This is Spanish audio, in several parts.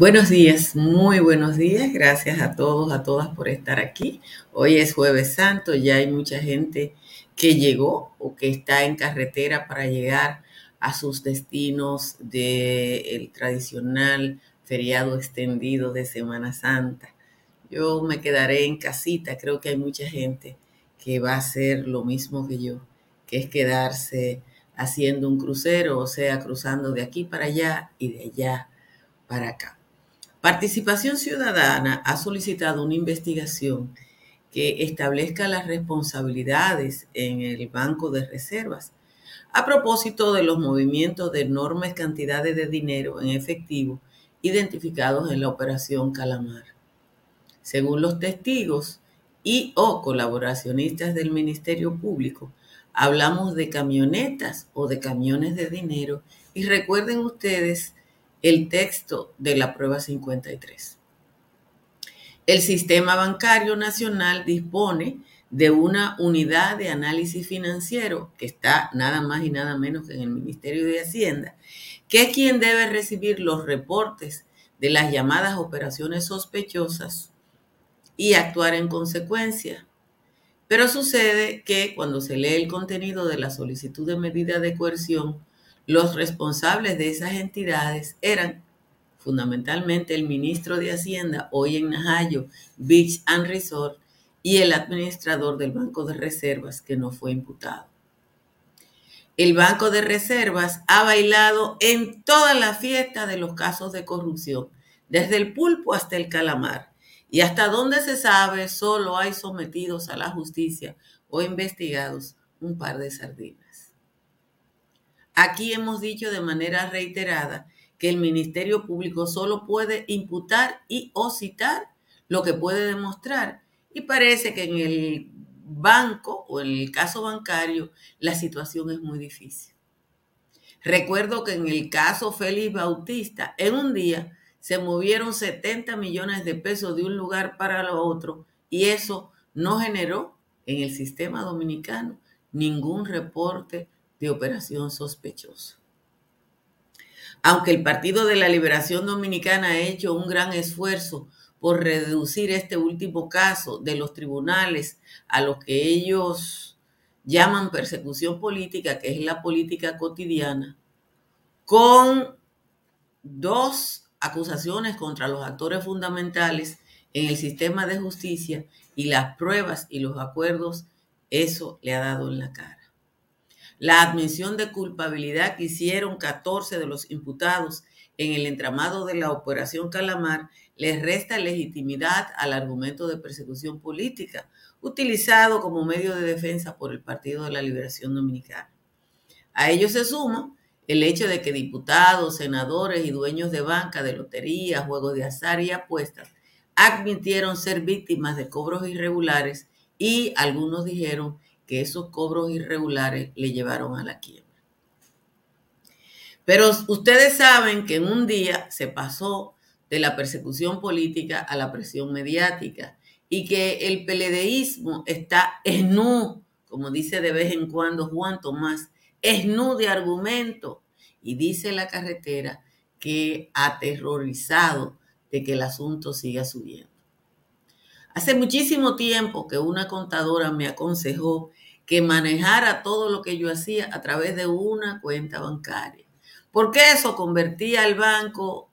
Buenos días, muy buenos días. Gracias a todos, a todas por estar aquí. Hoy es jueves santo, ya hay mucha gente que llegó o que está en carretera para llegar a sus destinos del tradicional feriado extendido de Semana Santa. Yo me quedaré en casita, creo que hay mucha gente que va a hacer lo mismo que yo, que es quedarse haciendo un crucero, o sea, cruzando de aquí para allá y de allá para acá. Participación Ciudadana ha solicitado una investigación que establezca las responsabilidades en el Banco de Reservas a propósito de los movimientos de enormes cantidades de dinero en efectivo identificados en la operación Calamar. Según los testigos y o colaboracionistas del Ministerio Público, hablamos de camionetas o de camiones de dinero y recuerden ustedes el texto de la prueba 53. El Sistema Bancario Nacional dispone de una unidad de análisis financiero que está nada más y nada menos que en el Ministerio de Hacienda, que es quien debe recibir los reportes de las llamadas operaciones sospechosas y actuar en consecuencia. Pero sucede que cuando se lee el contenido de la solicitud de medida de coerción, los responsables de esas entidades eran fundamentalmente el ministro de Hacienda, hoy en Najayo, Beach and Resort, y el administrador del Banco de Reservas, que no fue imputado. El Banco de Reservas ha bailado en toda la fiesta de los casos de corrupción, desde el pulpo hasta el calamar. Y hasta donde se sabe, solo hay sometidos a la justicia o investigados un par de sardinas. Aquí hemos dicho de manera reiterada que el Ministerio Público solo puede imputar y o citar lo que puede demostrar. Y parece que en el banco o en el caso bancario la situación es muy difícil. Recuerdo que en el caso Félix Bautista, en un día se movieron 70 millones de pesos de un lugar para otro y eso no generó en el sistema dominicano ningún reporte de operación sospechosa. Aunque el Partido de la Liberación Dominicana ha hecho un gran esfuerzo por reducir este último caso de los tribunales a lo que ellos llaman persecución política, que es la política cotidiana, con dos acusaciones contra los actores fundamentales en el sistema de justicia y las pruebas y los acuerdos, eso le ha dado en la cara. La admisión de culpabilidad que hicieron 14 de los imputados en el entramado de la Operación Calamar les resta legitimidad al argumento de persecución política utilizado como medio de defensa por el Partido de la Liberación Dominicana. A ello se suma el hecho de que diputados, senadores y dueños de banca, de loterías, juegos de azar y apuestas admitieron ser víctimas de cobros irregulares y algunos dijeron que esos cobros irregulares le llevaron a la quiebra. Pero ustedes saben que en un día se pasó de la persecución política a la presión mediática y que el peledeísmo está esnú, como dice de vez en cuando Juan Tomás, esnú de argumento. Y dice la carretera que aterrorizado de que el asunto siga subiendo. Hace muchísimo tiempo que una contadora me aconsejó que manejara todo lo que yo hacía a través de una cuenta bancaria. Porque eso convertía al banco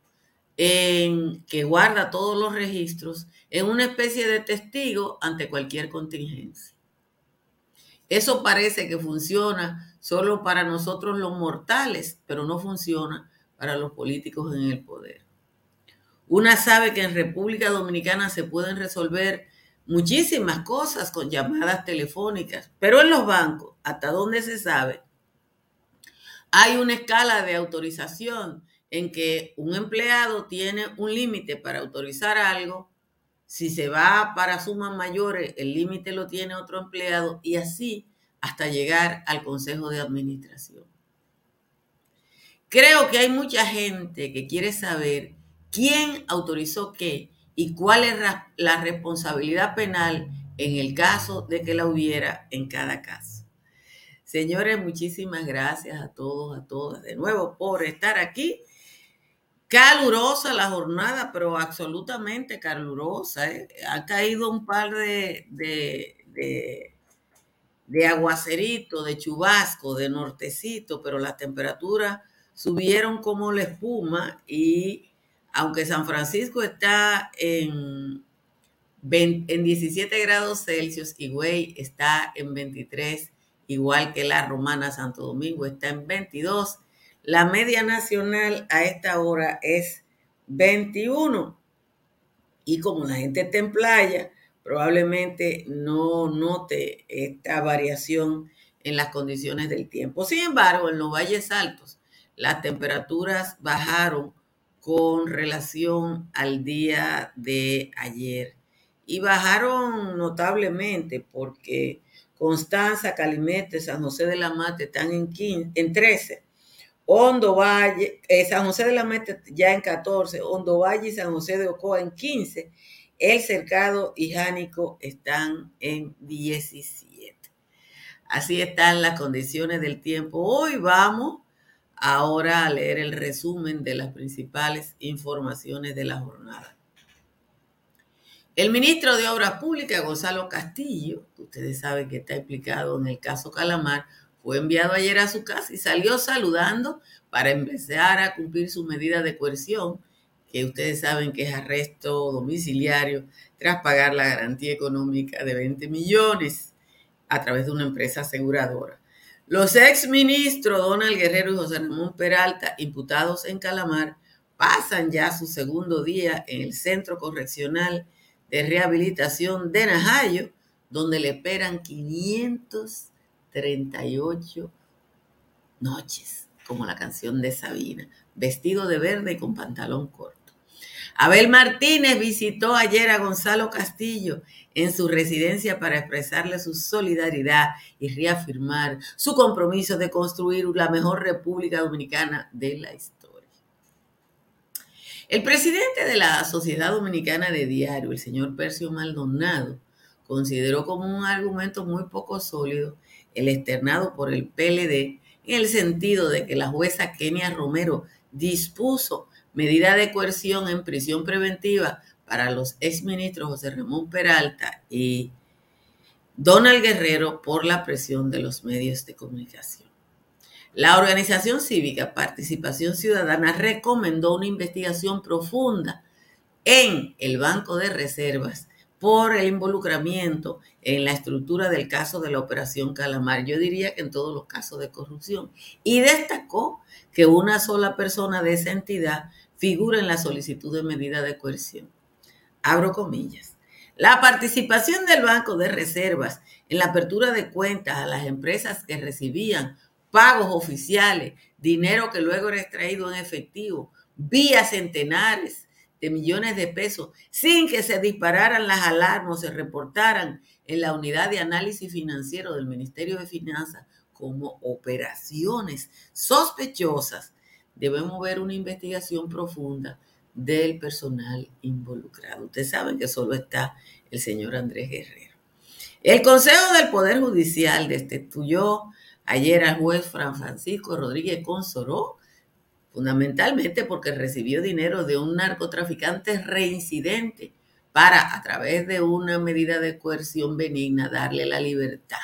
en que guarda todos los registros en una especie de testigo ante cualquier contingencia. Eso parece que funciona solo para nosotros los mortales, pero no funciona para los políticos en el poder. Una sabe que en República Dominicana se pueden resolver muchísimas cosas con llamadas telefónicas, pero en los bancos, hasta donde se sabe, hay una escala de autorización en que un empleado tiene un límite para autorizar algo, si se va para sumas mayores, el límite lo tiene otro empleado y así hasta llegar al Consejo de Administración. Creo que hay mucha gente que quiere saber quién autorizó qué y cuál es la responsabilidad penal en el caso de que la hubiera en cada caso. Señores, muchísimas gracias a todos, a todas de nuevo por estar aquí. Calurosa la jornada, pero absolutamente calurosa. ¿eh? Ha caído un par de, de, de, de aguacerito, de chubasco, de nortecito, pero las temperaturas subieron como la espuma y aunque San Francisco está en, en 17 grados Celsius y Güey está en 23, igual que la Romana Santo Domingo está en 22, la media nacional a esta hora es 21. Y como la gente está en playa, probablemente no note esta variación en las condiciones del tiempo. Sin embargo, en los valles altos, las temperaturas bajaron con relación al día de ayer y bajaron notablemente porque Constanza, Calimete, San José de la Mate están en, 15, en 13 Hondo eh, San José de la Meta ya en 14, Hondo Valle y San José de Ocoa en 15, El Cercado y Jánico están en 17. Así están las condiciones del tiempo. Hoy vamos ahora a leer el resumen de las principales informaciones de la jornada. El ministro de Obras Públicas, Gonzalo Castillo, ustedes saben que está implicado en el caso Calamar, fue enviado ayer a su casa y salió saludando para empezar a cumplir su medida de coerción, que ustedes saben que es arresto domiciliario tras pagar la garantía económica de 20 millones a través de una empresa aseguradora. Los exministros Donald Guerrero y José Ramón Peralta, imputados en Calamar, pasan ya su segundo día en el Centro Correccional de Rehabilitación de Najayo, donde le esperan 500 38 noches, como la canción de Sabina, vestido de verde y con pantalón corto. Abel Martínez visitó ayer a Gonzalo Castillo en su residencia para expresarle su solidaridad y reafirmar su compromiso de construir la mejor República Dominicana de la historia. El presidente de la Sociedad Dominicana de Diario, el señor Percio Maldonado, consideró como un argumento muy poco sólido el externado por el PLD en el sentido de que la jueza Kenia Romero dispuso medida de coerción en prisión preventiva para los exministros José Ramón Peralta y Donald Guerrero por la presión de los medios de comunicación. La organización cívica Participación Ciudadana recomendó una investigación profunda en el Banco de Reservas por el involucramiento en la estructura del caso de la operación Calamar. Yo diría que en todos los casos de corrupción. Y destacó que una sola persona de esa entidad figura en la solicitud de medida de coerción. Abro comillas. La participación del Banco de Reservas en la apertura de cuentas a las empresas que recibían pagos oficiales, dinero que luego era extraído en efectivo, vía centenares de millones de pesos sin que se dispararan las alarmas o se reportaran en la unidad de análisis financiero del Ministerio de Finanzas como operaciones sospechosas, debemos ver una investigación profunda del personal involucrado. Ustedes saben que solo está el señor Andrés Guerrero. El Consejo del Poder Judicial destituyó ayer al juez Fran Francisco Rodríguez Consoró fundamentalmente porque recibió dinero de un narcotraficante reincidente para, a través de una medida de coerción benigna, darle la libertad.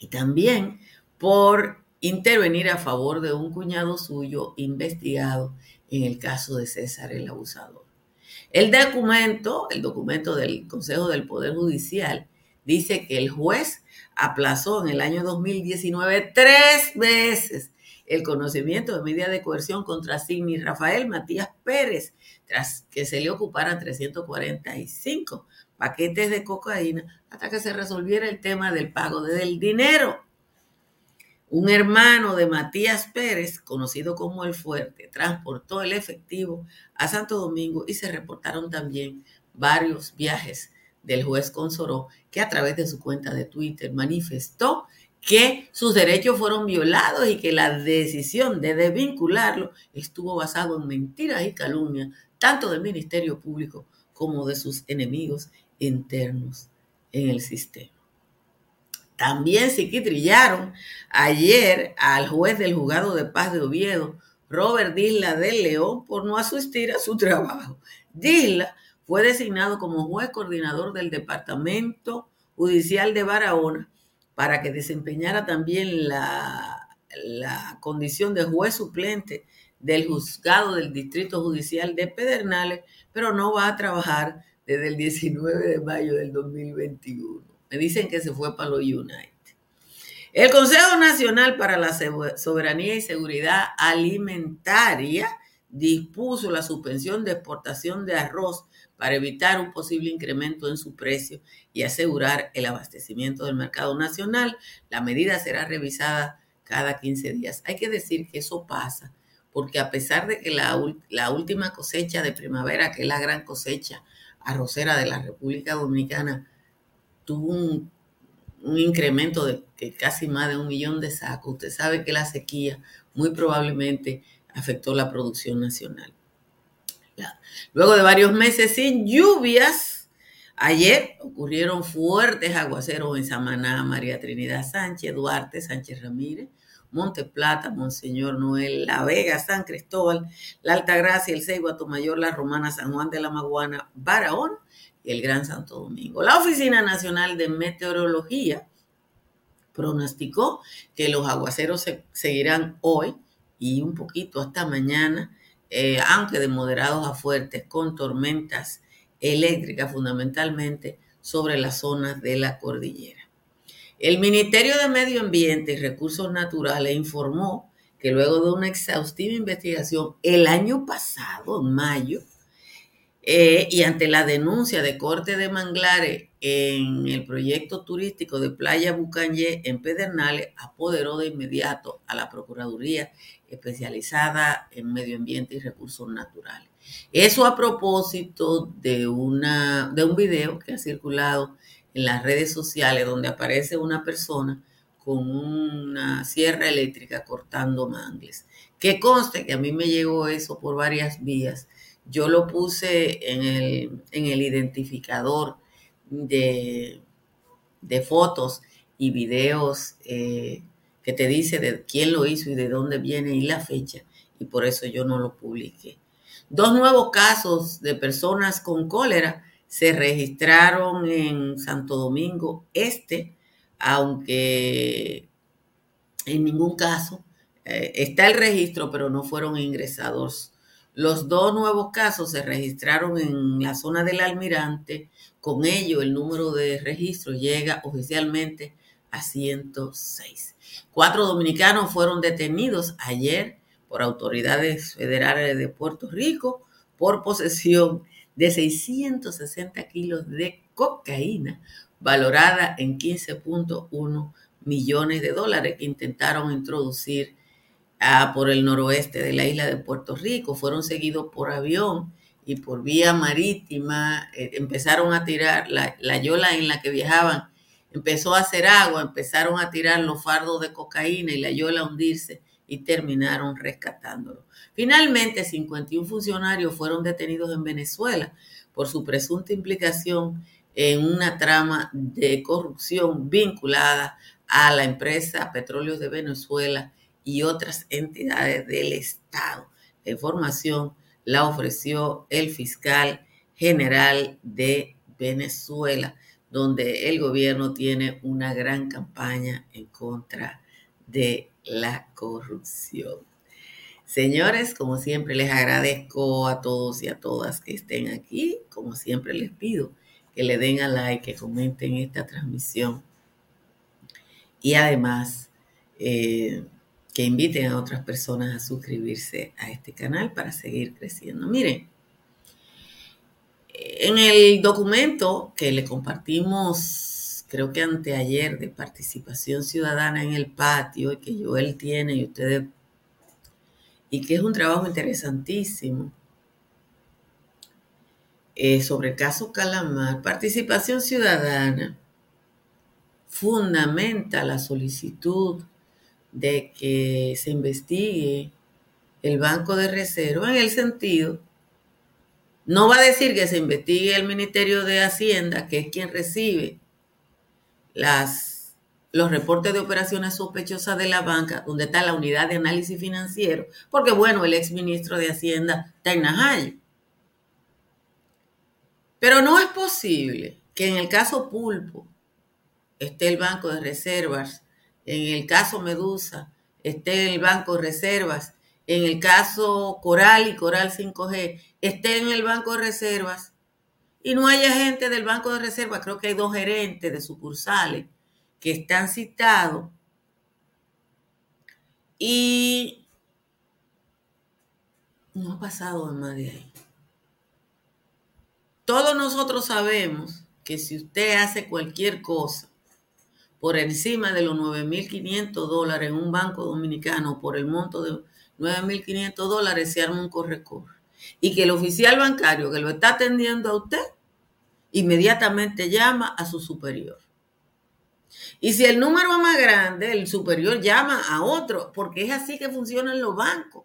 Y también por intervenir a favor de un cuñado suyo investigado en el caso de César el Abusador. El documento, el documento del Consejo del Poder Judicial, dice que el juez aplazó en el año 2019 tres veces el conocimiento de medida de coerción contra Sidney Rafael Matías Pérez, tras que se le ocuparan 345 paquetes de cocaína hasta que se resolviera el tema del pago del dinero. Un hermano de Matías Pérez, conocido como El Fuerte, transportó el efectivo a Santo Domingo y se reportaron también varios viajes del juez Consoró, que a través de su cuenta de Twitter manifestó que sus derechos fueron violados y que la decisión de desvincularlo estuvo basado en mentiras y calumnias, tanto del Ministerio Público como de sus enemigos internos en el sistema. También se quitrillaron ayer al juez del juzgado de paz de Oviedo, Robert Disla del León por no asistir a su trabajo. Disla fue designado como juez coordinador del Departamento Judicial de Barahona para que desempeñara también la, la condición de juez suplente del juzgado del Distrito Judicial de Pedernales, pero no va a trabajar desde el 19 de mayo del 2021. Me dicen que se fue para los United. El Consejo Nacional para la Soberanía y Seguridad Alimentaria dispuso la suspensión de exportación de arroz para evitar un posible incremento en su precio y asegurar el abastecimiento del mercado nacional. La medida será revisada cada 15 días. Hay que decir que eso pasa porque a pesar de que la, la última cosecha de primavera, que es la gran cosecha arrocera de la República Dominicana, tuvo un, incremento de casi más de un millón de sacos. Usted sabe que la sequía muy probablemente afectó la producción nacional. Luego de varios meses sin lluvias, ayer ocurrieron fuertes aguaceros en Samaná, María Trinidad Sánchez, Duarte, Sánchez Ramírez, Monte Plata, Monseñor Noel, La Vega, San Cristóbal, La Altagracia, El Ceibo, Mayor, La Romana, San Juan de la Maguana, Barahón y el Gran Santo Domingo. La Oficina Nacional de Meteorología pronosticó que los aguaceros seguirán hoy y un poquito hasta mañana, eh, aunque de moderados a fuertes, con tormentas eléctricas fundamentalmente sobre las zonas de la cordillera. El Ministerio de Medio Ambiente y Recursos Naturales informó que luego de una exhaustiva investigación el año pasado, en mayo, eh, y ante la denuncia de corte de manglares en el proyecto turístico de Playa Bucanye en Pedernales, apoderó de inmediato a la Procuraduría especializada en medio ambiente y recursos naturales. Eso a propósito de, una, de un video que ha circulado en las redes sociales donde aparece una persona con una sierra eléctrica cortando mangles. Que conste que a mí me llegó eso por varias vías. Yo lo puse en el, en el identificador de, de, fotos y videos eh, que te dice de quién lo hizo y de dónde viene y la fecha. Y por eso yo no lo publiqué. Dos nuevos casos de personas con cólera se registraron en Santo Domingo Este, aunque en ningún caso eh, está el registro, pero no fueron ingresados. Los dos nuevos casos se registraron en la zona del almirante. Con ello, el número de registros llega oficialmente a 106. Cuatro dominicanos fueron detenidos ayer por autoridades federales de Puerto Rico por posesión de 660 kilos de cocaína valorada en 15.1 millones de dólares que intentaron introducir por el noroeste de la isla de Puerto Rico. Fueron seguidos por avión y por vía marítima. Eh, empezaron a tirar la, la yola en la que viajaban. Empezó a hacer agua, empezaron a tirar los fardos de cocaína y la yola a hundirse y terminaron rescatándolo. Finalmente, 51 funcionarios fueron detenidos en Venezuela por su presunta implicación en una trama de corrupción vinculada a la empresa Petróleos de Venezuela y otras entidades del Estado. La información la ofreció el fiscal general de Venezuela, donde el gobierno tiene una gran campaña en contra de la corrupción. Señores, como siempre les agradezco a todos y a todas que estén aquí. Como siempre les pido que le den a like, que comenten esta transmisión y además eh, que inviten a otras personas a suscribirse a este canal para seguir creciendo. Miren, en el documento que le compartimos creo que anteayer, de participación ciudadana en el patio, que Joel tiene y ustedes, y que es un trabajo interesantísimo. Eh, sobre el caso Calamar, participación ciudadana fundamenta la solicitud de que se investigue el Banco de Reserva en el sentido, no va a decir que se investigue el Ministerio de Hacienda, que es quien recibe las los reportes de operaciones sospechosas de la banca, donde está la unidad de análisis financiero, porque bueno, el ex ministro de Hacienda está en Pero no es posible que en el caso Pulpo esté el Banco de Reservas, en el caso Medusa esté el Banco de Reservas, en el caso Coral y Coral 5G esté en el Banco de Reservas y no haya gente del Banco de Reservas, creo que hay dos gerentes de sucursales que están citados y no ha pasado más de ahí. Todos nosotros sabemos que si usted hace cualquier cosa por encima de los 9.500 dólares en un banco dominicano, por el monto de 9.500 dólares, se arma un corre-corre. Y que el oficial bancario que lo está atendiendo a usted, inmediatamente llama a su superior. Y si el número es más grande, el superior llama a otro, porque es así que funcionan los bancos.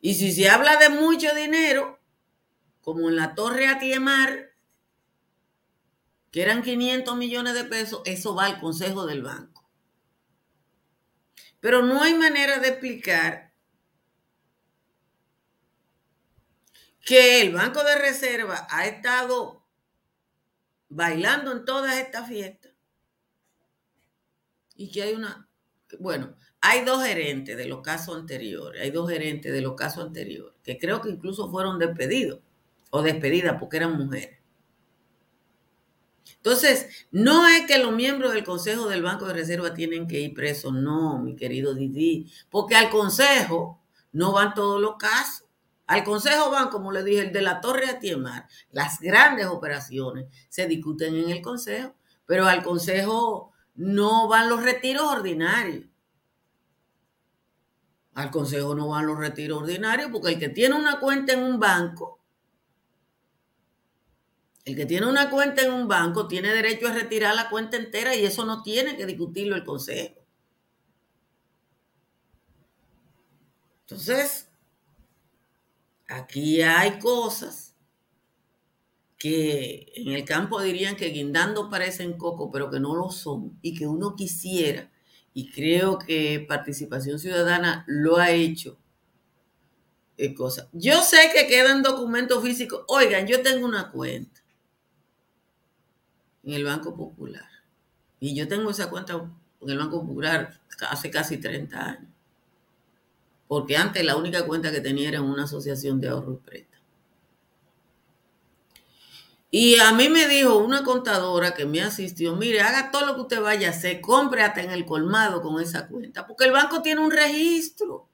Y si se habla de mucho dinero, como en la Torre Atiemar, que eran 500 millones de pesos, eso va al Consejo del Banco. Pero no hay manera de explicar que el Banco de Reserva ha estado bailando en todas estas fiestas y que hay una, bueno, hay dos gerentes de los casos anteriores, hay dos gerentes de los casos anteriores, que creo que incluso fueron despedidos o despedidas porque eran mujeres. Entonces, no es que los miembros del Consejo del Banco de Reserva tienen que ir presos, no, mi querido Didi, porque al Consejo no van todos los casos. Al Consejo van, como le dije, el de la Torre a Tiemar, las grandes operaciones se discuten en el Consejo, pero al Consejo no van los retiros ordinarios. Al consejo no van los retiros ordinarios porque el que tiene una cuenta en un banco, el que tiene una cuenta en un banco tiene derecho a retirar la cuenta entera y eso no tiene que discutirlo el consejo. Entonces, aquí hay cosas que en el campo dirían que guindando parecen coco, pero que no lo son, y que uno quisiera, y creo que Participación Ciudadana lo ha hecho, eh. Yo sé que quedan documentos físicos. Oigan, yo tengo una cuenta en el Banco Popular, y yo tengo esa cuenta en el Banco Popular hace casi 30 años, porque antes la única cuenta que tenía era una asociación de ahorro y préstamo. Y a mí me dijo una contadora que me asistió, mire, haga todo lo que usted vaya a hacer, compre hasta en el colmado con esa cuenta, porque el banco tiene un registro.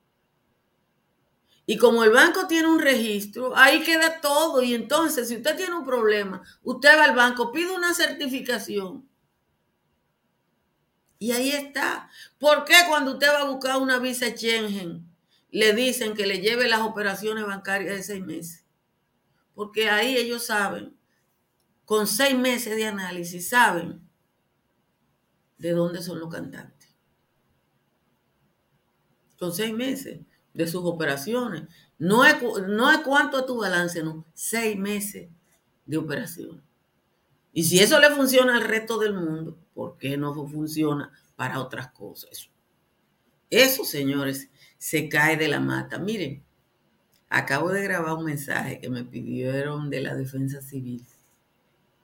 Y como el banco tiene un registro, ahí queda todo. Y entonces, si usted tiene un problema, usted va al banco, pide una certificación. Y ahí está. ¿Por qué cuando usted va a buscar una visa Schengen, le dicen que le lleve las operaciones bancarias de seis meses? Porque ahí ellos saben con seis meses de análisis saben de dónde son los cantantes. Con seis meses de sus operaciones. No es, no es cuánto es tu balance, no. Seis meses de operación. Y si eso le funciona al resto del mundo, ¿por qué no funciona para otras cosas? Eso, señores, se cae de la mata. Miren, acabo de grabar un mensaje que me pidieron de la defensa civil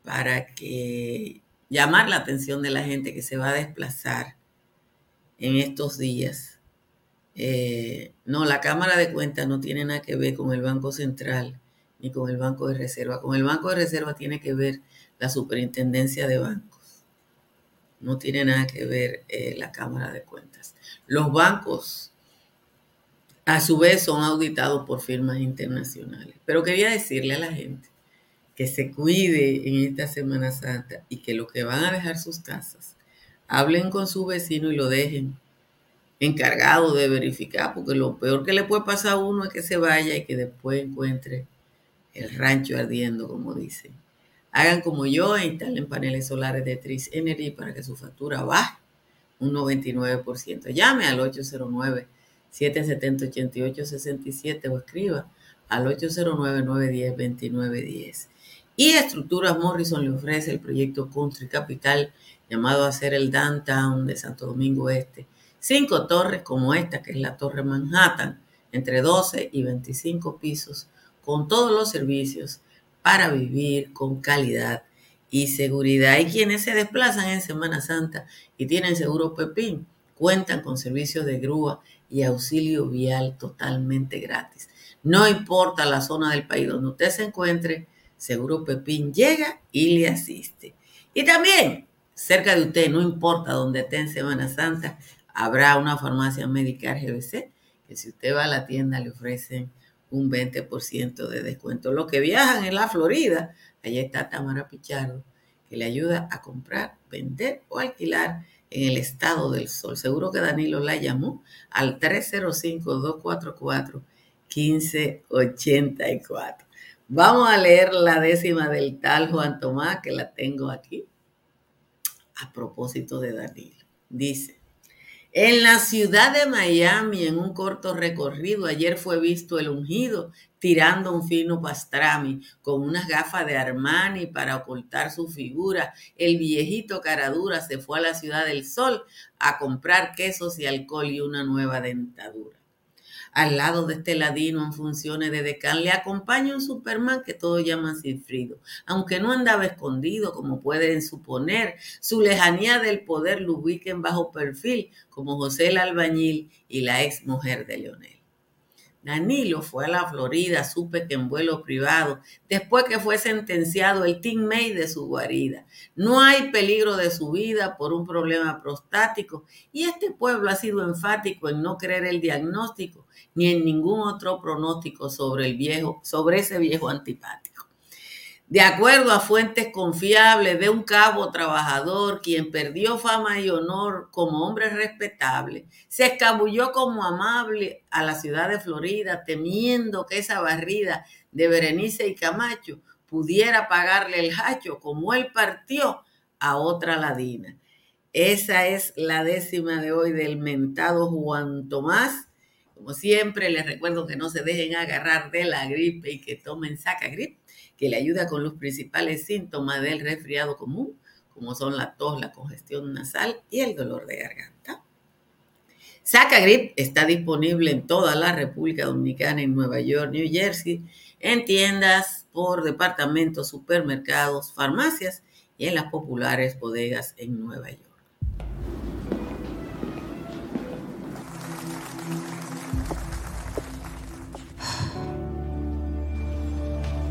para que llamar la atención de la gente que se va a desplazar en estos días. Eh, no, la Cámara de Cuentas no tiene nada que ver con el Banco Central ni con el Banco de Reserva. Con el Banco de Reserva tiene que ver la Superintendencia de Bancos. No tiene nada que ver eh, la Cámara de Cuentas. Los bancos, a su vez, son auditados por firmas internacionales. Pero quería decirle a la gente que se cuide en esta Semana Santa y que los que van a dejar sus casas hablen con su vecino y lo dejen encargado de verificar, porque lo peor que le puede pasar a uno es que se vaya y que después encuentre el rancho ardiendo, como dicen. Hagan como yo e instalen paneles solares de Tris Energy para que su factura baje un 99%. Llame al 809-770-8867 o escriba al 809-910-2910. Y Estructuras Morrison le ofrece el proyecto Country Capital llamado a ser el downtown de Santo Domingo Este. Cinco torres como esta, que es la Torre Manhattan, entre 12 y 25 pisos, con todos los servicios para vivir con calidad y seguridad. Hay quienes se desplazan en Semana Santa y tienen seguro Pepín, cuentan con servicios de grúa y auxilio vial totalmente gratis. No importa la zona del país donde usted se encuentre, Seguro Pepín llega y le asiste. Y también, cerca de usted, no importa donde esté en Semana Santa, habrá una farmacia médica GBC que si usted va a la tienda le ofrecen un 20% de descuento. Los que viajan en la Florida, allá está Tamara Pichardo, que le ayuda a comprar, vender o alquilar en el estado del sol. Seguro que Danilo la llamó al 305-244-1584. Vamos a leer la décima del tal Juan Tomás, que la tengo aquí, a propósito de Danilo. Dice, en la ciudad de Miami, en un corto recorrido, ayer fue visto el ungido tirando un fino pastrami con unas gafas de Armani para ocultar su figura. El viejito caradura se fue a la ciudad del sol a comprar quesos y alcohol y una nueva dentadura al lado de este ladino en funciones de decán, le acompaña un Superman que todo llama Sinfrido. Aunque no andaba escondido, como pueden suponer, su lejanía del poder lo ubica en bajo perfil, como José el albañil y la ex mujer de Leonel. Danilo fue a la Florida, supe que en vuelo privado, después que fue sentenciado el teammate de su guarida. No hay peligro de su vida por un problema prostático y este pueblo ha sido enfático en no creer el diagnóstico ni en ningún otro pronóstico sobre el viejo, sobre ese viejo antipático de acuerdo a fuentes confiables de un cabo trabajador, quien perdió fama y honor como hombre respetable, se escabulló como amable a la ciudad de Florida, temiendo que esa barrida de Berenice y Camacho pudiera pagarle el hacho como él partió a otra ladina. Esa es la décima de hoy del mentado Juan Tomás. Como siempre, les recuerdo que no se dejen agarrar de la gripe y que tomen saca gripe que le ayuda con los principales síntomas del resfriado común, como son la tos, la congestión nasal y el dolor de garganta. Sacagrip está disponible en toda la República Dominicana, en Nueva York, New Jersey, en tiendas por departamentos, supermercados, farmacias y en las populares bodegas en Nueva York.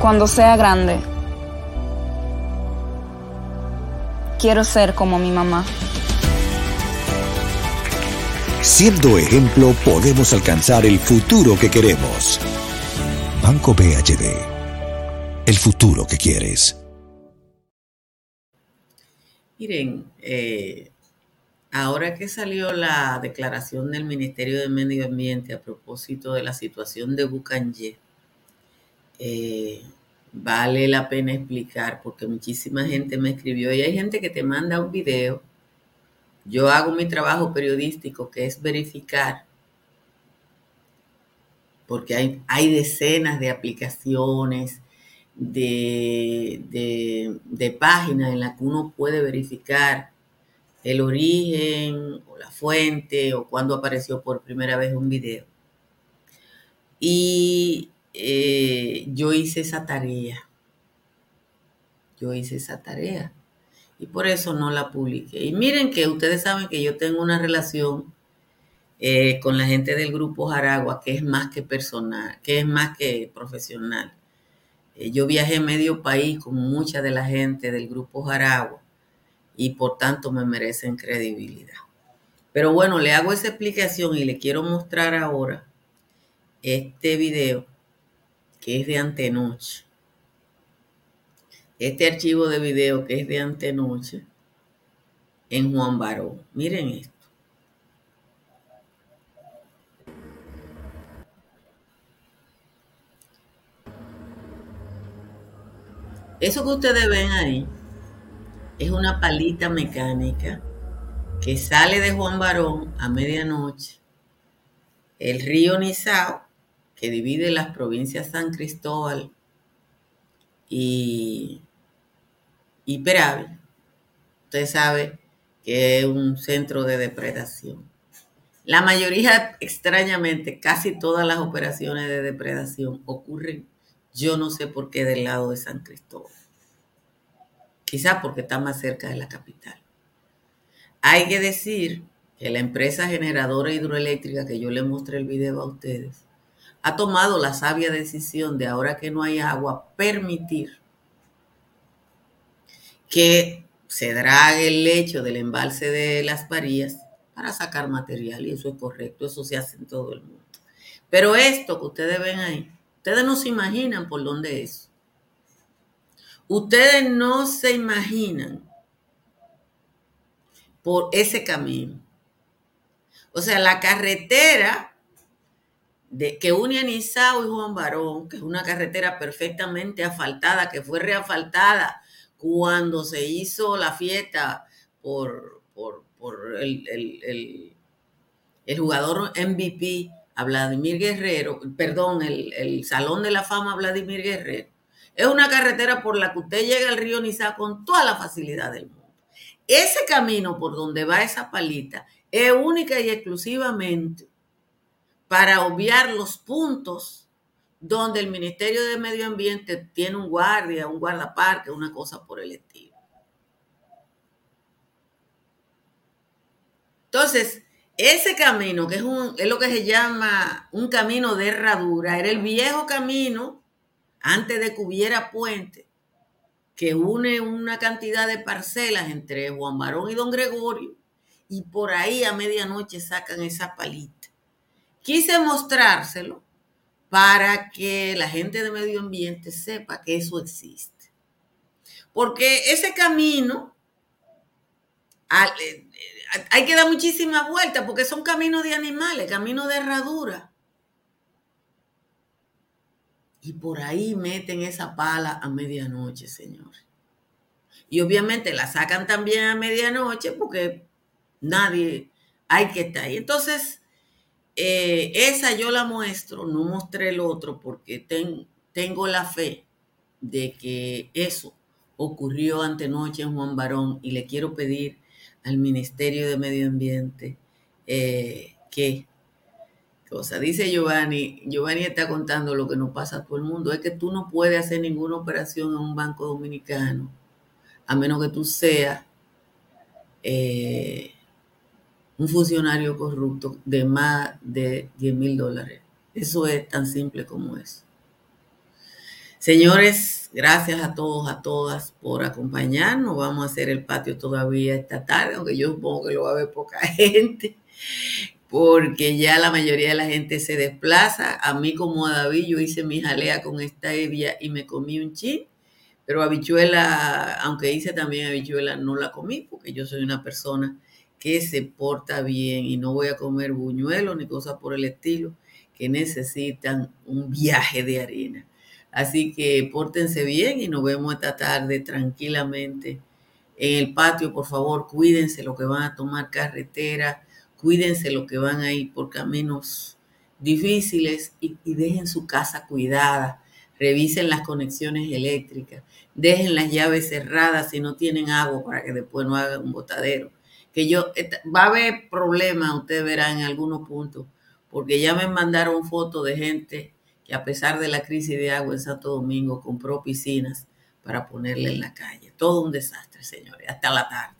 Cuando sea grande, quiero ser como mi mamá. Siendo ejemplo, podemos alcanzar el futuro que queremos. Banco BHD. El futuro que quieres. Miren, eh, ahora que salió la declaración del Ministerio de Medio Ambiente a propósito de la situación de Bucanje, eh, vale la pena explicar porque muchísima gente me escribió y hay gente que te manda un video. Yo hago mi trabajo periodístico que es verificar porque hay, hay decenas de aplicaciones, de, de, de páginas en las que uno puede verificar el origen o la fuente o cuando apareció por primera vez un video. Y eh, yo hice esa tarea. Yo hice esa tarea. Y por eso no la publiqué. Y miren que ustedes saben que yo tengo una relación eh, con la gente del grupo Jaragua que es más que personal, que es más que profesional. Eh, yo viajé medio país con mucha de la gente del grupo Jaragua y por tanto me merecen credibilidad. Pero bueno, le hago esa explicación y le quiero mostrar ahora este video que es de antenoche. este archivo de video que es de antenoche en Juan Barón. Miren esto. Eso que ustedes ven ahí es una palita mecánica que sale de Juan Barón a medianoche. El río Nizao, que divide las provincias San Cristóbal y, y Peravia, usted sabe que es un centro de depredación. La mayoría, extrañamente, casi todas las operaciones de depredación ocurren, yo no sé por qué, del lado de San Cristóbal. Quizá porque está más cerca de la capital. Hay que decir que la empresa generadora hidroeléctrica que yo le mostré el video a ustedes ha tomado la sabia decisión de ahora que no hay agua permitir que se drague el lecho del embalse de las varías para sacar material y eso es correcto, eso se hace en todo el mundo. Pero esto que ustedes ven ahí, ustedes no se imaginan por dónde es. Ustedes no se imaginan por ese camino. O sea, la carretera de, que une a Nizao y Juan Barón, que es una carretera perfectamente asfaltada, que fue reasfaltada cuando se hizo la fiesta por, por, el, el, jugador MVP a Vladimir Guerrero, perdón, el, el Salón de la Fama Vladimir Guerrero es una carretera por la que usted llega al río Nizá con toda la facilidad del mundo. Ese camino por donde va esa palita es única y exclusivamente para obviar los puntos donde el Ministerio de Medio Ambiente tiene un guardia, un guardaparque, una cosa por el estilo. Entonces, ese camino, que es, un, es lo que se llama un camino de herradura, era el viejo camino antes de que hubiera puente, que une una cantidad de parcelas entre Juan Barón y Don Gregorio, y por ahí a medianoche sacan esa palita. Quise mostrárselo para que la gente de medio ambiente sepa que eso existe. Porque ese camino eh, hay que dar muchísimas vueltas porque son caminos de animales, caminos de herradura. Y por ahí meten esa pala a medianoche, señores. Y obviamente la sacan también a medianoche porque nadie hay que estar ahí. Entonces, eh, esa yo la muestro, no mostré el otro porque tengo la fe de que eso ocurrió antenoche en Juan Barón y le quiero pedir al Ministerio de Medio Ambiente eh, que cosa. Dice Giovanni, Giovanni está contando lo que nos pasa a todo el mundo, es que tú no puedes hacer ninguna operación en un banco dominicano, a menos que tú seas eh, un funcionario corrupto de más de 10 mil dólares. Eso es tan simple como eso. Señores, gracias a todos, a todas por acompañarnos. Vamos a hacer el patio todavía esta tarde, aunque yo supongo que lo va a ver poca gente porque ya la mayoría de la gente se desplaza. A mí como a David, yo hice mi jalea con esta evia y me comí un chin, pero habichuela, aunque hice también habichuela, no la comí porque yo soy una persona que se porta bien y no voy a comer buñuelos ni cosas por el estilo que necesitan un viaje de harina. Así que pórtense bien y nos vemos esta tarde tranquilamente en el patio. Por favor, cuídense lo que van a tomar carretera cuídense lo que van a ir por caminos difíciles y, dejen su casa cuidada, revisen las conexiones eléctricas, dejen las llaves cerradas si no tienen agua para que después no hagan un botadero. Yo, va a haber problemas, ustedes verán en algunos puntos, porque ya me mandaron fotos de gente que a pesar de la crisis de agua en Santo Domingo compró piscinas para ponerle en la calle. Todo un desastre, señores. Hasta la tarde.